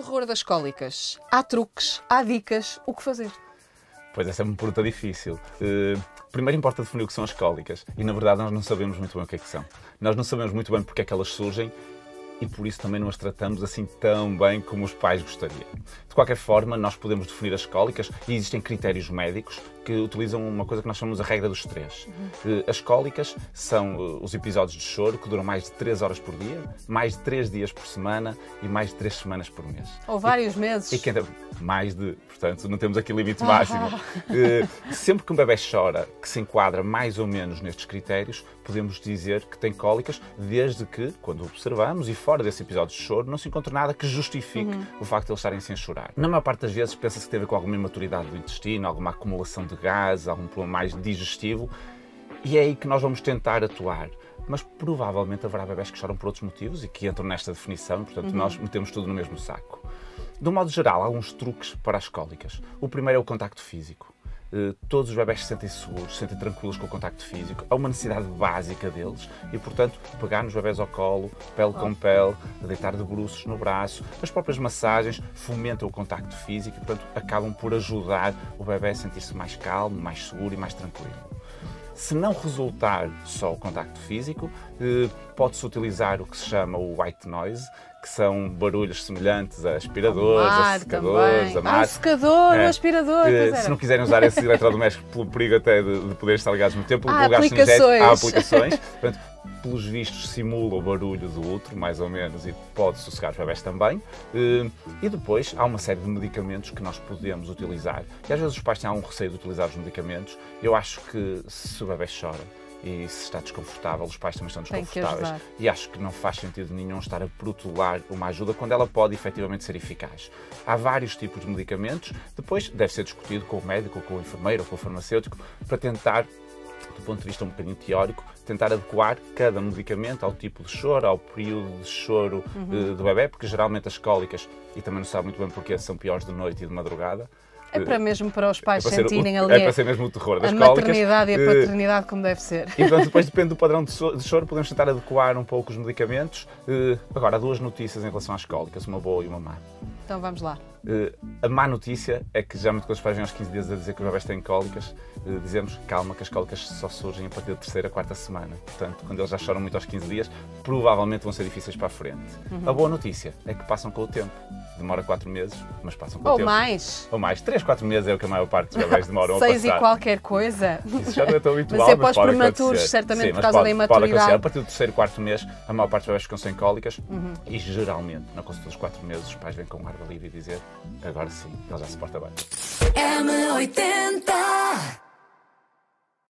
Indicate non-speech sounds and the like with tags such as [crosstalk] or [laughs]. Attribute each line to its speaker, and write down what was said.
Speaker 1: terror das cólicas. Há truques, há dicas, o que fazer?
Speaker 2: Pois essa é uma pergunta difícil. Uh, primeiro importa definir o que são as cólicas e na verdade nós não sabemos muito bem o que é que são. Nós não sabemos muito bem porque é que elas surgem e por isso também não as tratamos assim tão bem como os pais gostariam. De qualquer forma, nós podemos definir as cólicas e existem critérios médicos que utilizam uma coisa que nós chamamos a regra dos três. Uhum. As cólicas são eh, os episódios de choro que duram mais de 3 horas por dia, mais de 3 dias por semana e mais de 3 semanas por mês.
Speaker 1: Ou vários e, meses.
Speaker 2: E mais de, portanto, não temos aqui limite [laughs] máximo. uh, sempre que um bebê chora, que se enquadra mais ou menos nestes critérios, podemos dizer que tem cólicas, desde que, quando observamos e fora desse episódio de choro, não se encontre nada que justifique uhum. o facto de eles estarem sem chorar. Na maior parte das vezes pensa-se que teve com alguma imaturidade do intestino, alguma acumulação de gás, algum problema mais digestivo, e é aí que nós vamos tentar atuar mas provavelmente haverá bebés que choram por outros motivos e que entram nesta definição, portanto, uhum. nós metemos tudo no mesmo saco. De um modo geral, há alguns truques para as cólicas. O primeiro é o contacto físico. Uh, todos os bebés se sentem seguros, se sentem tranquilos com o contacto físico. É uma necessidade básica deles e, portanto, pegar nos bebés ao colo, pele com pele, deitar de bruços no braço, as próprias massagens fomentam o contacto físico e, portanto, acabam por ajudar o bebê a sentir-se mais calmo, mais seguro e mais tranquilo. Se não resultar só o contacto físico, uh, pode-se utilizar o que se chama o white noise, que são barulhos semelhantes a aspiradores, mar, a secadores,
Speaker 1: a mar. Ah, secador, é, aspirador.
Speaker 2: Que, se não quiserem usar esses eletrodomésticos pelo perigo até de, de poder estar ligados no tempo,
Speaker 1: há aplicações.
Speaker 2: há aplicações. [laughs] Portanto, pelos vistos simula o barulho do outro, mais ou menos, e pode sossegar os bebés também. Eh, e depois há uma série de medicamentos que nós podemos utilizar. E às vezes os pais têm algum receio de utilizar os medicamentos. Eu acho que se o bebê chora, e se está desconfortável, os pais também estão desconfortáveis. E acho que não faz sentido nenhum estar a protelar uma ajuda quando ela pode efetivamente ser eficaz. Há vários tipos de medicamentos, depois deve ser discutido com o médico, com o enfermeiro, ou com o farmacêutico, para tentar do ponto de vista um bocadinho teórico, tentar adequar cada medicamento ao tipo de choro, ao período de choro uhum. Eh, do bebê, porque geralmente as cólicas, e também não sabe muito bem porque são piores de noite e de madrugada,
Speaker 1: é para mesmo para os pais
Speaker 2: é
Speaker 1: sentirem
Speaker 2: o,
Speaker 1: ali
Speaker 2: é para ser mesmo o terror das
Speaker 1: a
Speaker 2: cólicas.
Speaker 1: maternidade e a eh, paternidade como deve ser.
Speaker 2: E então, depois depende do padrão de choro, podemos tentar adequar um pouco os medicamentos. Eh, agora, há duas notícias em relação às cólicas, uma boa e uma má.
Speaker 1: Então vamos lá.
Speaker 2: Uh, a má notícia é que geralmente quando os pais vêm aos 15 dias a dizer que os bebés têm cólicas, uh, dizemos calma que as cólicas só surgem a partir da terceira, quarta semana. Portanto, quando eles já choram muito aos 15 dias, provavelmente vão ser difíceis para a frente. Uhum. A boa notícia é que passam com o tempo. Demora 4 meses, mas passam com
Speaker 1: Ou
Speaker 2: o tempo.
Speaker 1: Ou mais.
Speaker 2: Ou mais. 3, 4 meses é o que a maior parte dos bebés demoram
Speaker 1: a passar.
Speaker 2: 6
Speaker 1: e qualquer coisa.
Speaker 2: Isso já não é tão habitual, [laughs]
Speaker 1: mas é para
Speaker 2: os
Speaker 1: prematuros, certamente Sim, por causa pode, da imaturidade.
Speaker 2: A partir do terceiro, quarto mês, a maior parte dos bebés ficam sem cólicas uhum. e geralmente, na consulta dos 4 meses, os pais vêm com um ar alívio e dizer agora sim, ele já se porta bem. M80